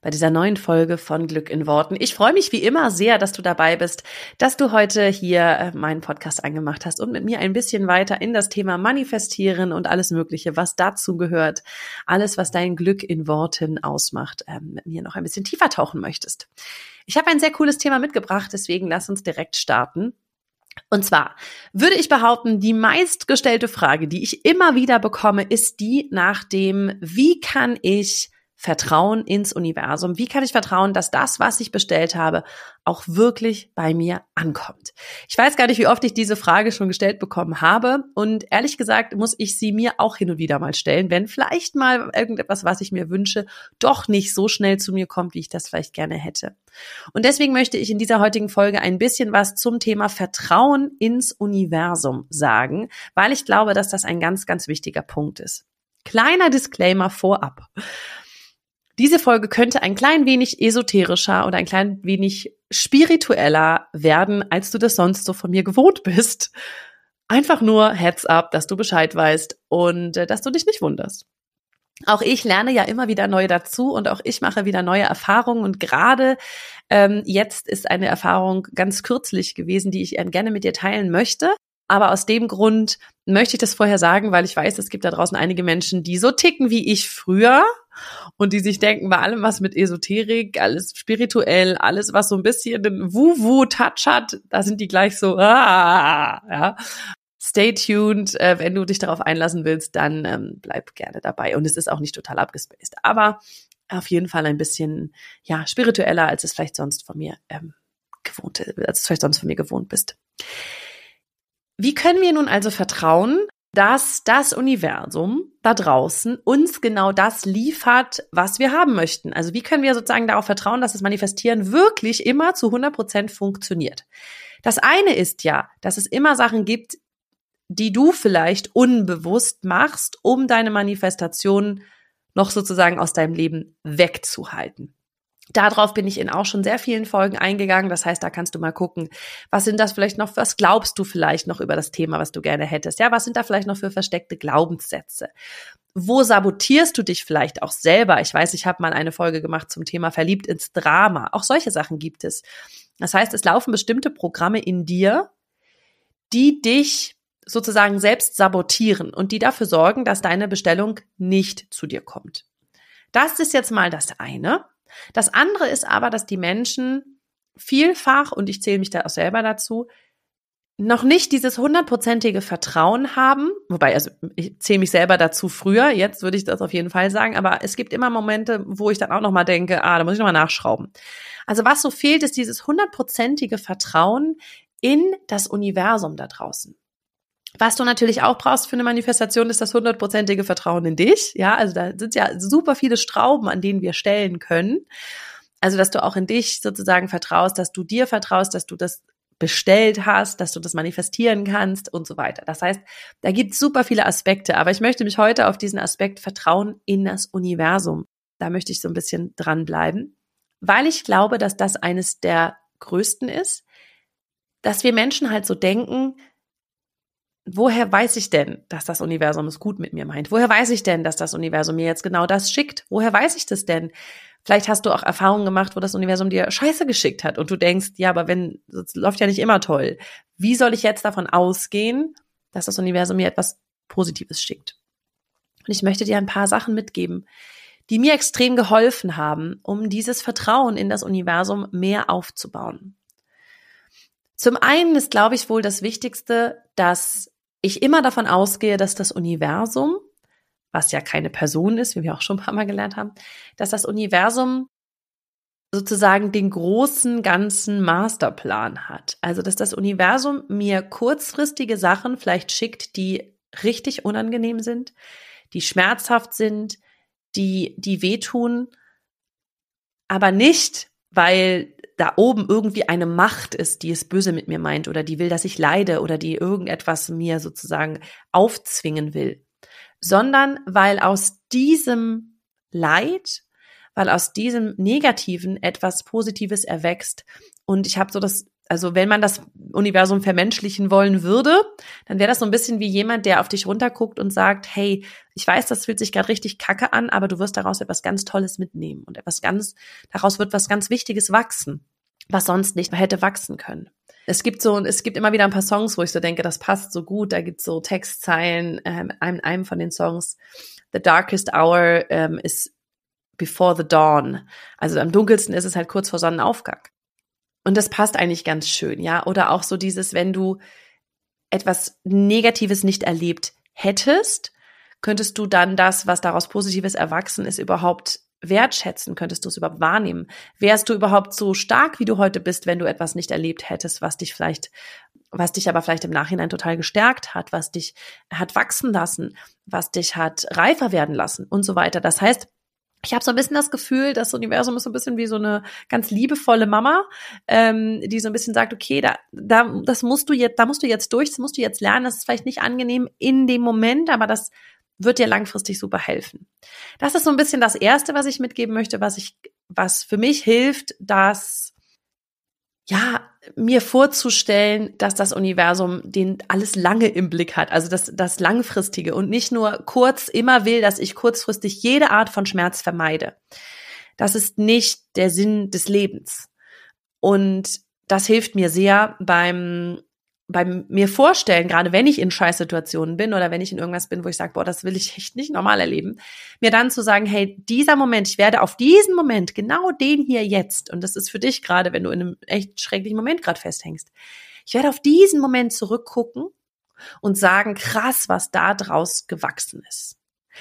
bei dieser neuen Folge von Glück in Worten. Ich freue mich wie immer sehr, dass du dabei bist, dass du heute hier äh, meinen Podcast angemacht hast und mit mir ein bisschen weiter in das Thema Manifestieren und alles Mögliche, was dazu gehört, alles, was dein Glück in Worten ausmacht, ähm, mit mir noch ein bisschen tiefer tauchen möchtest. Ich habe ein sehr cooles Thema mitgebracht, deswegen lass uns direkt starten. Und zwar würde ich behaupten, die meistgestellte Frage, die ich immer wieder bekomme, ist die nach dem, wie kann ich Vertrauen ins Universum? Wie kann ich vertrauen, dass das, was ich bestellt habe, auch wirklich bei mir ankommt? Ich weiß gar nicht, wie oft ich diese Frage schon gestellt bekommen habe. Und ehrlich gesagt muss ich sie mir auch hin und wieder mal stellen, wenn vielleicht mal irgendetwas, was ich mir wünsche, doch nicht so schnell zu mir kommt, wie ich das vielleicht gerne hätte. Und deswegen möchte ich in dieser heutigen Folge ein bisschen was zum Thema Vertrauen ins Universum sagen, weil ich glaube, dass das ein ganz, ganz wichtiger Punkt ist. Kleiner Disclaimer vorab. Diese Folge könnte ein klein wenig esoterischer oder ein klein wenig spiritueller werden, als du das sonst so von mir gewohnt bist. Einfach nur Heads up, dass du Bescheid weißt und äh, dass du dich nicht wunderst. Auch ich lerne ja immer wieder neu dazu und auch ich mache wieder neue Erfahrungen und gerade ähm, jetzt ist eine Erfahrung ganz kürzlich gewesen, die ich gerne mit dir teilen möchte. Aber aus dem Grund möchte ich das vorher sagen, weil ich weiß, es gibt da draußen einige Menschen, die so ticken wie ich früher und die sich denken, bei allem, was mit Esoterik, alles spirituell, alles, was so ein bisschen den Wu-Wu-Touch hat, da sind die gleich so, ah, ja. Stay tuned. Äh, wenn du dich darauf einlassen willst, dann ähm, bleib gerne dabei. Und es ist auch nicht total abgespaced. Aber auf jeden Fall ein bisschen, ja, spiritueller, als es vielleicht sonst von mir ähm, gewohnt, als es vielleicht sonst von mir gewohnt bist. Wie können wir nun also vertrauen, dass das Universum da draußen uns genau das liefert, was wir haben möchten. Also wie können wir sozusagen darauf vertrauen, dass das Manifestieren wirklich immer zu 100 Prozent funktioniert? Das eine ist ja, dass es immer Sachen gibt, die du vielleicht unbewusst machst, um deine Manifestation noch sozusagen aus deinem Leben wegzuhalten. Darauf bin ich in auch schon sehr vielen Folgen eingegangen. Das heißt, da kannst du mal gucken, was sind das vielleicht noch, was glaubst du vielleicht noch über das Thema, was du gerne hättest? Ja, was sind da vielleicht noch für versteckte Glaubenssätze? Wo sabotierst du dich vielleicht auch selber? Ich weiß, ich habe mal eine Folge gemacht zum Thema verliebt ins Drama. Auch solche Sachen gibt es. Das heißt, es laufen bestimmte Programme in dir, die dich sozusagen selbst sabotieren und die dafür sorgen, dass deine Bestellung nicht zu dir kommt. Das ist jetzt mal das eine. Das andere ist aber, dass die Menschen vielfach, und ich zähle mich da auch selber dazu, noch nicht dieses hundertprozentige Vertrauen haben, wobei, also ich zähle mich selber dazu früher, jetzt würde ich das auf jeden Fall sagen, aber es gibt immer Momente, wo ich dann auch nochmal denke, ah, da muss ich nochmal nachschrauben. Also was so fehlt, ist dieses hundertprozentige Vertrauen in das Universum da draußen. Was du natürlich auch brauchst für eine Manifestation, ist das hundertprozentige Vertrauen in dich. Ja, also da sind ja super viele Strauben, an denen wir stellen können. Also, dass du auch in dich sozusagen vertraust, dass du dir vertraust, dass du das bestellt hast, dass du das manifestieren kannst und so weiter. Das heißt, da gibt es super viele Aspekte, aber ich möchte mich heute auf diesen Aspekt Vertrauen in das Universum. Da möchte ich so ein bisschen dranbleiben, weil ich glaube, dass das eines der größten ist, dass wir Menschen halt so denken, woher weiß ich denn, dass das Universum es gut mit mir meint? Woher weiß ich denn, dass das Universum mir jetzt genau das schickt? Woher weiß ich das denn? Vielleicht hast du auch Erfahrungen gemacht, wo das Universum dir Scheiße geschickt hat und du denkst, ja, aber wenn, das läuft ja nicht immer toll. Wie soll ich jetzt davon ausgehen, dass das Universum mir etwas Positives schickt? Und ich möchte dir ein paar Sachen mitgeben, die mir extrem geholfen haben, um dieses Vertrauen in das Universum mehr aufzubauen. Zum einen ist, glaube ich, wohl das Wichtigste, dass ich immer davon ausgehe, dass das Universum, was ja keine Person ist, wie wir auch schon ein paar Mal gelernt haben, dass das Universum sozusagen den großen ganzen Masterplan hat. Also, dass das Universum mir kurzfristige Sachen vielleicht schickt, die richtig unangenehm sind, die schmerzhaft sind, die, die wehtun, aber nicht, weil da oben irgendwie eine Macht ist, die es böse mit mir meint oder die will, dass ich leide oder die irgendetwas mir sozusagen aufzwingen will, sondern weil aus diesem Leid, weil aus diesem Negativen etwas Positives erwächst. Und ich habe so das also wenn man das Universum vermenschlichen wollen würde, dann wäre das so ein bisschen wie jemand, der auf dich runterguckt und sagt, hey, ich weiß, das fühlt sich gerade richtig kacke an, aber du wirst daraus etwas ganz Tolles mitnehmen und etwas ganz, daraus wird was ganz Wichtiges wachsen, was sonst nicht hätte wachsen können. Es gibt so, es gibt immer wieder ein paar Songs, wo ich so denke, das passt so gut. Da gibt es so Textzeilen, ähm, in einem von den Songs, The darkest hour ähm, is before the dawn. Also am dunkelsten ist es halt kurz vor Sonnenaufgang. Und das passt eigentlich ganz schön, ja. Oder auch so dieses, wenn du etwas Negatives nicht erlebt hättest, könntest du dann das, was daraus Positives erwachsen ist, überhaupt wertschätzen? Könntest du es überhaupt wahrnehmen? Wärst du überhaupt so stark, wie du heute bist, wenn du etwas nicht erlebt hättest, was dich vielleicht, was dich aber vielleicht im Nachhinein total gestärkt hat, was dich hat wachsen lassen, was dich hat reifer werden lassen und so weiter. Das heißt, ich habe so ein bisschen das Gefühl, das Universum ist so ein bisschen wie so eine ganz liebevolle Mama, ähm, die so ein bisschen sagt, okay, da, da, das musst du jetzt, da musst du jetzt durch, das musst du jetzt lernen. Das ist vielleicht nicht angenehm in dem Moment, aber das wird dir langfristig super helfen. Das ist so ein bisschen das Erste, was ich mitgeben möchte, was ich, was für mich hilft, dass ja, mir vorzustellen, dass das Universum den alles lange im Blick hat, also das, das Langfristige und nicht nur kurz immer will, dass ich kurzfristig jede Art von Schmerz vermeide. Das ist nicht der Sinn des Lebens. Und das hilft mir sehr beim beim mir vorstellen, gerade wenn ich in Scheißsituationen bin oder wenn ich in irgendwas bin, wo ich sage, boah, das will ich echt nicht normal erleben, mir dann zu sagen, hey, dieser Moment, ich werde auf diesen Moment, genau den hier jetzt, und das ist für dich gerade, wenn du in einem echt schrecklichen Moment gerade festhängst, ich werde auf diesen Moment zurückgucken und sagen, krass, was da draus gewachsen ist.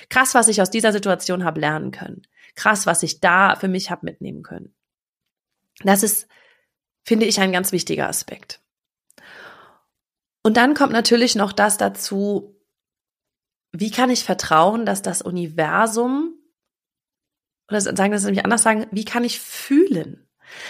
Krass, was ich aus dieser Situation habe lernen können. Krass, was ich da für mich habe mitnehmen können. Das ist, finde ich, ein ganz wichtiger Aspekt. Und dann kommt natürlich noch das dazu, wie kann ich vertrauen, dass das Universum, oder sagen das nämlich anders sagen, wie kann ich fühlen,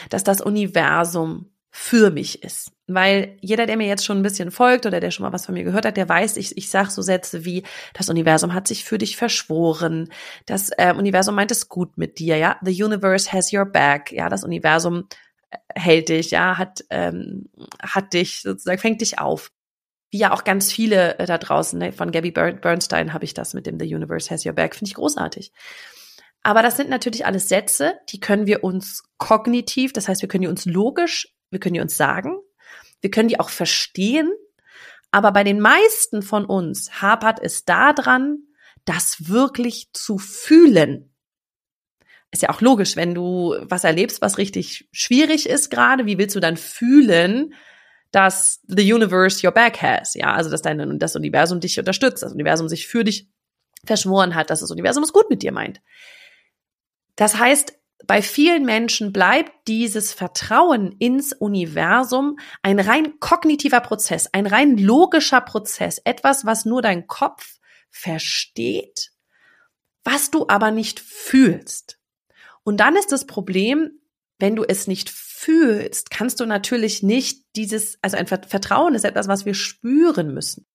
dass das Universum für mich ist. Weil jeder, der mir jetzt schon ein bisschen folgt oder der schon mal was von mir gehört hat, der weiß, ich, ich sage so Sätze wie, das Universum hat sich für dich verschworen, das äh, Universum meint es gut mit dir, ja, the universe has your back, ja, das Universum äh, hält dich, ja, hat, ähm, hat dich sozusagen, fängt dich auf wie ja auch ganz viele äh, da draußen, ne? von Gabby Bernstein habe ich das mit dem The Universe Has Your Back, finde ich großartig. Aber das sind natürlich alles Sätze, die können wir uns kognitiv, das heißt, wir können die uns logisch, wir können die uns sagen, wir können die auch verstehen, aber bei den meisten von uns hapert es daran, das wirklich zu fühlen. Ist ja auch logisch, wenn du was erlebst, was richtig schwierig ist gerade, wie willst du dann fühlen, dass the universe your back has, ja, also dass dein, das Universum dich unterstützt, das Universum sich für dich verschworen hat, dass das Universum es gut mit dir meint. Das heißt, bei vielen Menschen bleibt dieses Vertrauen ins Universum ein rein kognitiver Prozess, ein rein logischer Prozess, etwas, was nur dein Kopf versteht, was du aber nicht fühlst. Und dann ist das Problem, wenn du es nicht fühlst, kannst du natürlich nicht dieses, also ein Vertrauen ist etwas, was wir spüren müssen.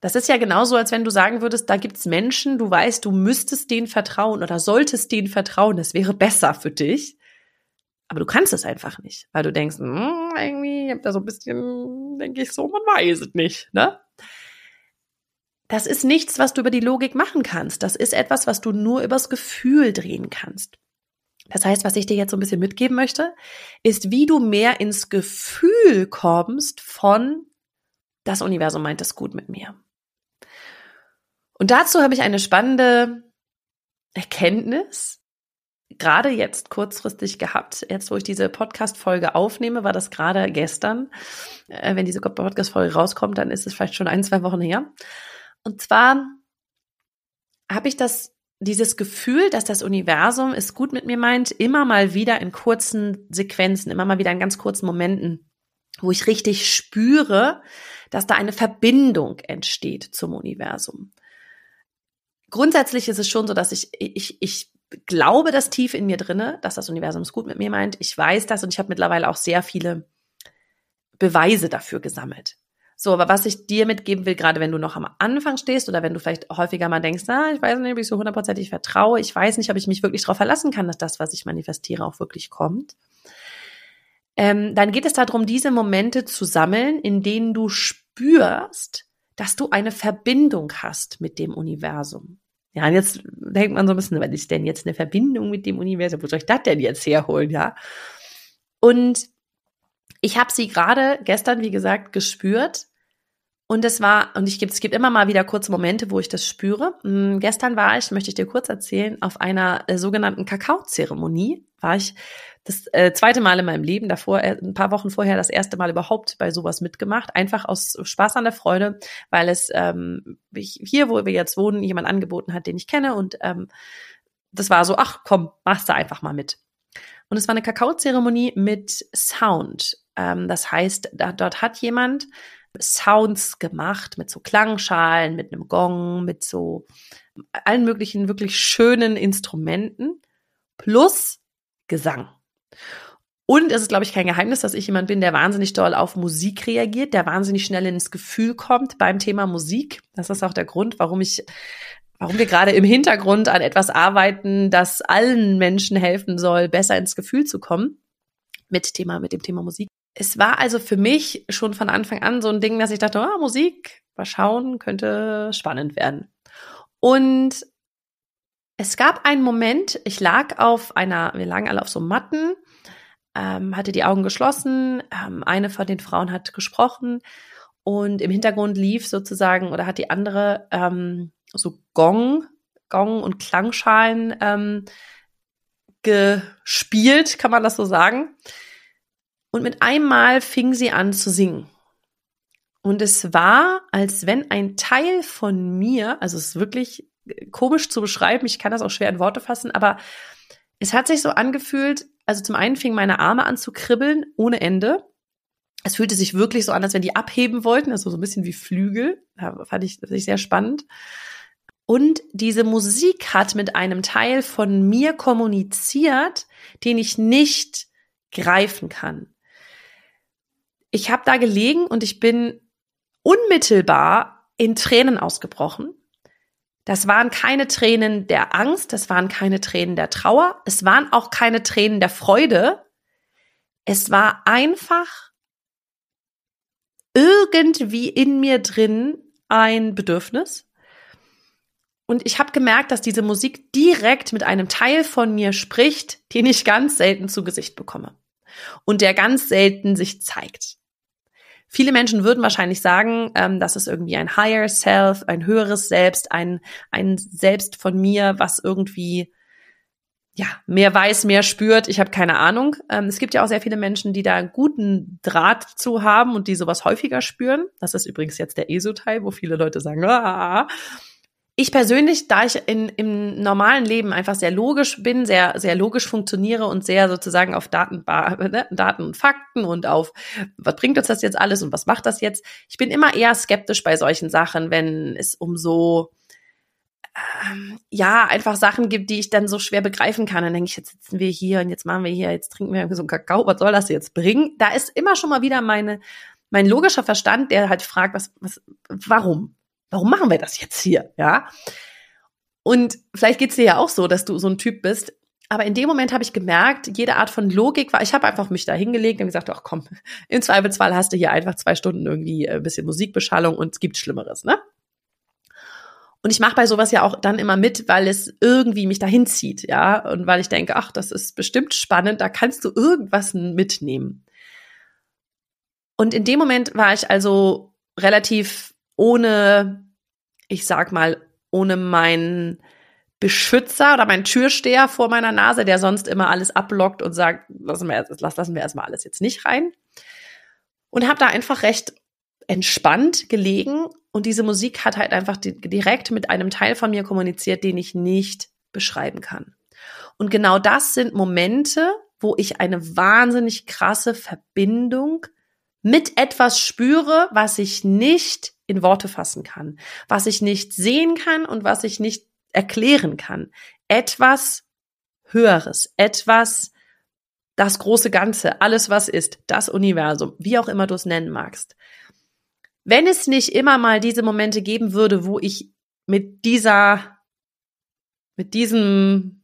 Das ist ja genauso, als wenn du sagen würdest, da gibt's Menschen, du weißt, du müsstest denen vertrauen oder solltest denen vertrauen, das wäre besser für dich. Aber du kannst es einfach nicht, weil du denkst, hm, irgendwie, ich hab da so ein bisschen, denke ich so, man weiß es nicht, ne? Das ist nichts, was du über die Logik machen kannst. Das ist etwas, was du nur übers Gefühl drehen kannst. Das heißt, was ich dir jetzt so ein bisschen mitgeben möchte, ist, wie du mehr ins Gefühl kommst von, das Universum meint es gut mit mir. Und dazu habe ich eine spannende Erkenntnis, gerade jetzt kurzfristig gehabt. Jetzt, wo ich diese Podcast-Folge aufnehme, war das gerade gestern. Äh, wenn diese Podcast-Folge rauskommt, dann ist es vielleicht schon ein, zwei Wochen her. Und zwar habe ich das dieses Gefühl, dass das Universum es gut mit mir meint, immer mal wieder in kurzen Sequenzen, immer mal wieder in ganz kurzen Momenten, wo ich richtig spüre, dass da eine Verbindung entsteht zum Universum. Grundsätzlich ist es schon so, dass ich, ich, ich glaube das tief in mir drinne, dass das Universum es gut mit mir meint. Ich weiß das und ich habe mittlerweile auch sehr viele Beweise dafür gesammelt. So, aber was ich dir mitgeben will, gerade wenn du noch am Anfang stehst oder wenn du vielleicht häufiger mal denkst, na, ich weiß nicht, ob ich so hundertprozentig vertraue, ich weiß nicht, ob ich mich wirklich darauf verlassen kann, dass das, was ich manifestiere, auch wirklich kommt. Ähm, dann geht es darum, diese Momente zu sammeln, in denen du spürst, dass du eine Verbindung hast mit dem Universum. Ja, und jetzt denkt man so ein bisschen, was ist denn jetzt eine Verbindung mit dem Universum? Wo soll ich das denn jetzt herholen, ja? Und ich habe sie gerade gestern, wie gesagt, gespürt. Und es war, und ich es gibt immer mal wieder kurze Momente, wo ich das spüre. Hm, gestern war ich, möchte ich dir kurz erzählen, auf einer äh, sogenannten Kakaozeremonie. War ich das äh, zweite Mal in meinem Leben, davor, äh, ein paar Wochen vorher, das erste Mal überhaupt bei sowas mitgemacht. Einfach aus Spaß an der Freude, weil es ähm, ich, hier, wo wir jetzt wohnen, jemand angeboten hat, den ich kenne. Und ähm, das war so, ach komm, machst du einfach mal mit. Und es war eine Kakaozeremonie mit Sound. Ähm, das heißt, da, dort hat jemand Sounds gemacht mit so Klangschalen, mit einem Gong, mit so allen möglichen wirklich schönen Instrumenten plus Gesang. Und es ist, glaube ich, kein Geheimnis, dass ich jemand bin, der wahnsinnig doll auf Musik reagiert, der wahnsinnig schnell ins Gefühl kommt beim Thema Musik. Das ist auch der Grund, warum ich warum wir gerade im Hintergrund an etwas arbeiten, das allen Menschen helfen soll, besser ins Gefühl zu kommen mit Thema, mit dem Thema Musik. Es war also für mich schon von Anfang an so ein Ding, dass ich dachte, oh, Musik, mal schauen, könnte spannend werden. Und es gab einen Moment, ich lag auf einer, wir lagen alle auf so Matten, ähm, hatte die Augen geschlossen, ähm, eine von den Frauen hat gesprochen und im Hintergrund lief sozusagen oder hat die andere ähm, so Gong, Gong und Klangschalen ähm, gespielt, kann man das so sagen. Und mit einmal fing sie an zu singen. Und es war, als wenn ein Teil von mir, also es ist wirklich komisch zu beschreiben, ich kann das auch schwer in Worte fassen, aber es hat sich so angefühlt, also zum einen fingen meine Arme an zu kribbeln ohne Ende. Es fühlte sich wirklich so an, als wenn die abheben wollten, also so ein bisschen wie Flügel. Ja, fand ich, fand ich sehr spannend. Und diese Musik hat mit einem Teil von mir kommuniziert, den ich nicht greifen kann ich habe da gelegen und ich bin unmittelbar in Tränen ausgebrochen. Das waren keine Tränen der Angst, das waren keine Tränen der Trauer, es waren auch keine Tränen der Freude. Es war einfach irgendwie in mir drin ein Bedürfnis. Und ich habe gemerkt, dass diese Musik direkt mit einem Teil von mir spricht, den ich ganz selten zu Gesicht bekomme und der ganz selten sich zeigt. Viele Menschen würden wahrscheinlich sagen, ähm, das ist irgendwie ein Higher Self, ein höheres Selbst, ein, ein Selbst von mir, was irgendwie ja, mehr weiß, mehr spürt. Ich habe keine Ahnung. Ähm, es gibt ja auch sehr viele Menschen, die da einen guten Draht zu haben und die sowas häufiger spüren. Das ist übrigens jetzt der ESO-Teil, wo viele Leute sagen, ah, ich persönlich, da ich in, im normalen Leben einfach sehr logisch bin, sehr, sehr logisch funktioniere und sehr sozusagen auf Daten, ne, Daten und Fakten und auf, was bringt uns das jetzt alles und was macht das jetzt? Ich bin immer eher skeptisch bei solchen Sachen, wenn es um so, ähm, ja, einfach Sachen gibt, die ich dann so schwer begreifen kann. Dann denke ich, jetzt sitzen wir hier und jetzt machen wir hier, jetzt trinken wir so einen Kakao, was soll das jetzt bringen? Da ist immer schon mal wieder meine, mein logischer Verstand, der halt fragt, was, was, warum? Warum machen wir das jetzt hier? Ja. Und vielleicht geht's dir ja auch so, dass du so ein Typ bist. Aber in dem Moment habe ich gemerkt, jede Art von Logik war, ich habe einfach mich da hingelegt und gesagt, ach komm, im Zweifelsfall hast du hier einfach zwei Stunden irgendwie ein bisschen Musikbeschallung und es gibt Schlimmeres, ne? Und ich mache bei sowas ja auch dann immer mit, weil es irgendwie mich dahin zieht, ja, und weil ich denke, ach, das ist bestimmt spannend, da kannst du irgendwas mitnehmen. Und in dem Moment war ich also relativ ohne, ich sag mal, ohne meinen Beschützer oder meinen Türsteher vor meiner Nase, der sonst immer alles ablockt und sagt, lassen wir, lass, lassen wir erstmal alles jetzt nicht rein. Und habe da einfach recht entspannt gelegen und diese Musik hat halt einfach direkt mit einem Teil von mir kommuniziert, den ich nicht beschreiben kann. Und genau das sind Momente, wo ich eine wahnsinnig krasse Verbindung mit etwas spüre, was ich nicht in Worte fassen kann, was ich nicht sehen kann und was ich nicht erklären kann. Etwas Höheres, etwas, das große Ganze, alles was ist, das Universum, wie auch immer du es nennen magst. Wenn es nicht immer mal diese Momente geben würde, wo ich mit dieser, mit diesem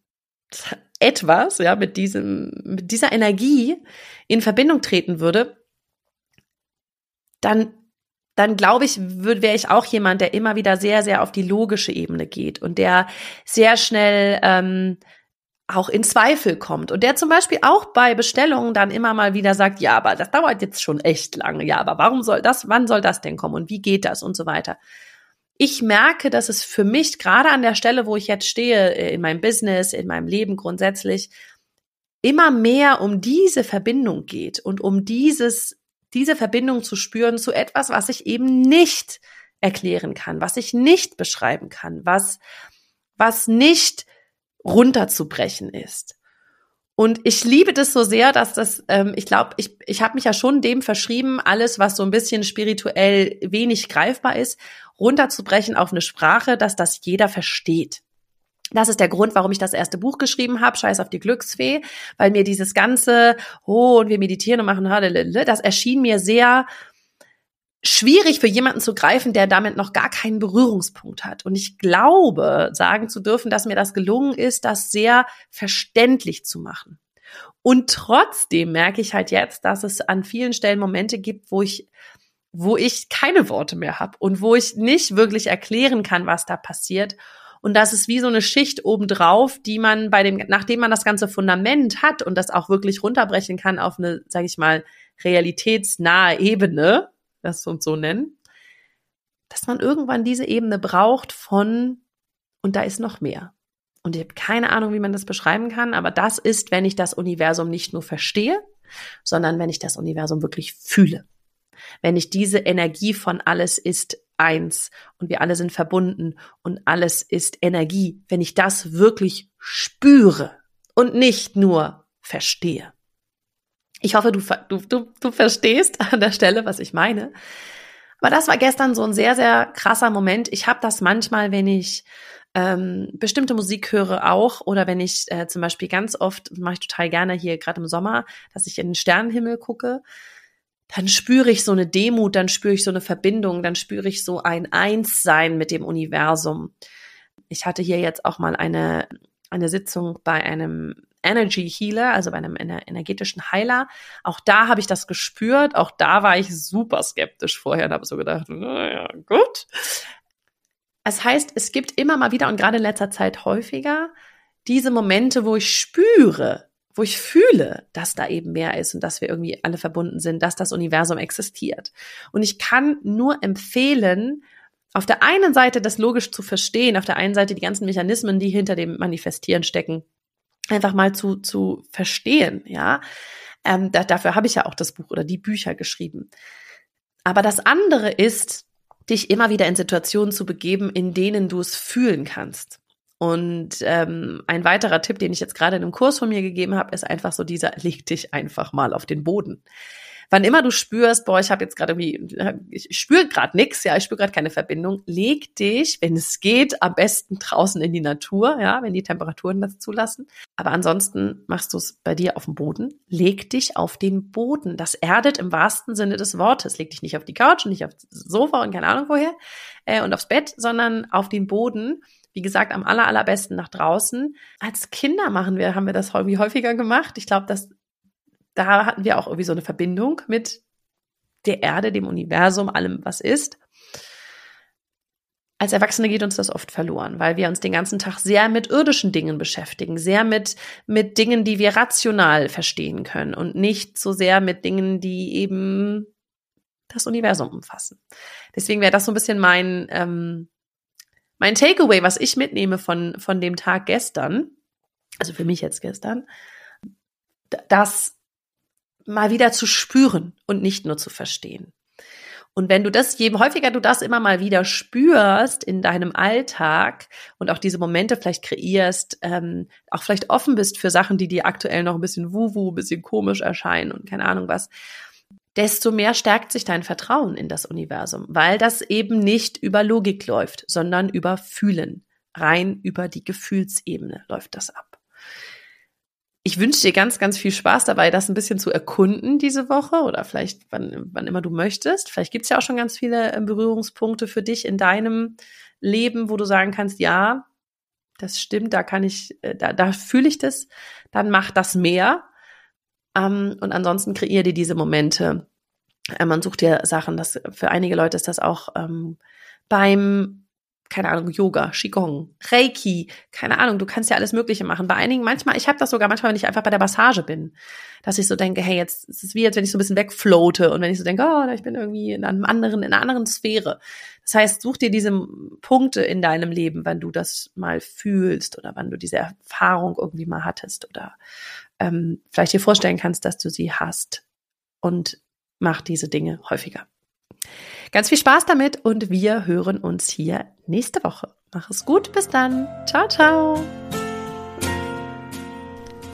etwas, ja, mit diesem, mit dieser Energie in Verbindung treten würde, dann dann glaube ich, wäre ich auch jemand, der immer wieder sehr, sehr auf die logische Ebene geht und der sehr schnell ähm, auch in Zweifel kommt und der zum Beispiel auch bei Bestellungen dann immer mal wieder sagt, ja, aber das dauert jetzt schon echt lange, ja, aber warum soll das, wann soll das denn kommen und wie geht das und so weiter. Ich merke, dass es für mich gerade an der Stelle, wo ich jetzt stehe, äh, in meinem Business, in meinem Leben grundsätzlich, immer mehr um diese Verbindung geht und um dieses diese Verbindung zu spüren zu etwas, was ich eben nicht erklären kann, was ich nicht beschreiben kann, was, was nicht runterzubrechen ist. Und ich liebe das so sehr, dass das, ähm, ich glaube, ich, ich habe mich ja schon dem verschrieben, alles, was so ein bisschen spirituell wenig greifbar ist, runterzubrechen auf eine Sprache, dass das jeder versteht. Das ist der Grund, warum ich das erste Buch geschrieben habe, Scheiß auf die Glücksfee, weil mir dieses ganze, oh, und wir meditieren und machen, das erschien mir sehr schwierig für jemanden zu greifen, der damit noch gar keinen Berührungspunkt hat. Und ich glaube, sagen zu dürfen, dass mir das gelungen ist, das sehr verständlich zu machen. Und trotzdem merke ich halt jetzt, dass es an vielen Stellen Momente gibt, wo ich wo ich keine Worte mehr habe und wo ich nicht wirklich erklären kann, was da passiert und das ist wie so eine Schicht obendrauf, die man bei dem, nachdem man das ganze Fundament hat und das auch wirklich runterbrechen kann auf eine, sage ich mal, realitätsnahe Ebene, das uns so nennen, dass man irgendwann diese Ebene braucht von, und da ist noch mehr. Und ich habe keine Ahnung, wie man das beschreiben kann, aber das ist, wenn ich das Universum nicht nur verstehe, sondern wenn ich das Universum wirklich fühle. Wenn ich diese Energie von alles ist eins und wir alle sind verbunden und alles ist Energie, wenn ich das wirklich spüre und nicht nur verstehe. Ich hoffe, du, du, du, du verstehst an der Stelle, was ich meine. Aber das war gestern so ein sehr, sehr krasser Moment. Ich habe das manchmal, wenn ich ähm, bestimmte Musik höre auch oder wenn ich äh, zum Beispiel ganz oft, mache ich total gerne hier gerade im Sommer, dass ich in den Sternenhimmel gucke dann spüre ich so eine Demut, dann spüre ich so eine Verbindung, dann spüre ich so ein Einssein mit dem Universum. Ich hatte hier jetzt auch mal eine, eine Sitzung bei einem Energy Healer, also bei einem energetischen Heiler. Auch da habe ich das gespürt. Auch da war ich super skeptisch vorher und habe so gedacht, naja, gut. Es heißt, es gibt immer mal wieder und gerade in letzter Zeit häufiger diese Momente, wo ich spüre, wo ich fühle, dass da eben mehr ist und dass wir irgendwie alle verbunden sind, dass das Universum existiert. Und ich kann nur empfehlen, auf der einen Seite das logisch zu verstehen, auf der einen Seite die ganzen Mechanismen, die hinter dem Manifestieren stecken, einfach mal zu, zu verstehen, ja. Ähm, da, dafür habe ich ja auch das Buch oder die Bücher geschrieben. Aber das andere ist, dich immer wieder in Situationen zu begeben, in denen du es fühlen kannst. Und ähm, ein weiterer Tipp, den ich jetzt gerade in einem Kurs von mir gegeben habe, ist einfach so dieser, leg dich einfach mal auf den Boden. Wann immer du spürst, boah, ich habe jetzt gerade irgendwie, ich spüre gerade nichts, ja, ich spüre gerade keine Verbindung, leg dich, wenn es geht, am besten draußen in die Natur, ja, wenn die Temperaturen das zulassen. Aber ansonsten machst du es bei dir auf dem Boden. Leg dich auf den Boden. Das erdet im wahrsten Sinne des Wortes. Leg dich nicht auf die Couch und nicht aufs Sofa und keine Ahnung woher äh, und aufs Bett, sondern auf den Boden wie gesagt, am aller, allerbesten nach draußen. Als Kinder machen wir, haben wir das irgendwie häufiger gemacht. Ich glaube, dass da hatten wir auch irgendwie so eine Verbindung mit der Erde, dem Universum, allem, was ist. Als Erwachsene geht uns das oft verloren, weil wir uns den ganzen Tag sehr mit irdischen Dingen beschäftigen, sehr mit, mit Dingen, die wir rational verstehen können und nicht so sehr mit Dingen, die eben das Universum umfassen. Deswegen wäre das so ein bisschen mein, ähm, mein Takeaway, was ich mitnehme von, von dem Tag gestern, also für mich jetzt gestern, das mal wieder zu spüren und nicht nur zu verstehen. Und wenn du das, je häufiger du das immer mal wieder spürst in deinem Alltag und auch diese Momente vielleicht kreierst, ähm, auch vielleicht offen bist für Sachen, die dir aktuell noch ein bisschen wuhu, ein bisschen komisch erscheinen und keine Ahnung was, desto mehr stärkt sich dein Vertrauen in das Universum, weil das eben nicht über Logik läuft, sondern über Fühlen. Rein über die Gefühlsebene läuft das ab. ich wünsche dir ganz, ganz viel Spaß dabei, das ein bisschen zu erkunden diese Woche oder vielleicht wann, wann immer du möchtest. Vielleicht gibt's ja auch schon ganz viele äh, Berührungspunkte für dich in deinem Leben, wo du sagen kannst, ja, das stimmt, da kann ich, äh, da, da fühle ich das, dann mach das mehr. Ähm, und ansonsten kreier dir diese Momente. Äh, man sucht dir Sachen, das für einige Leute ist das auch ähm, beim keine Ahnung, Yoga, Qigong, Reiki, keine Ahnung, du kannst ja alles Mögliche machen. Bei einigen manchmal, ich habe das sogar manchmal, wenn ich einfach bei der Massage bin, dass ich so denke, hey, jetzt ist es wie, als wenn ich so ein bisschen wegfloate und wenn ich so denke, oh, ich bin irgendwie in einem anderen, in einer anderen Sphäre. Das heißt, such dir diese Punkte in deinem Leben, wann du das mal fühlst oder wann du diese Erfahrung irgendwie mal hattest oder ähm, vielleicht dir vorstellen kannst, dass du sie hast und mach diese Dinge häufiger. Ganz viel Spaß damit und wir hören uns hier nächste Woche. Mach es gut, bis dann. Ciao, ciao.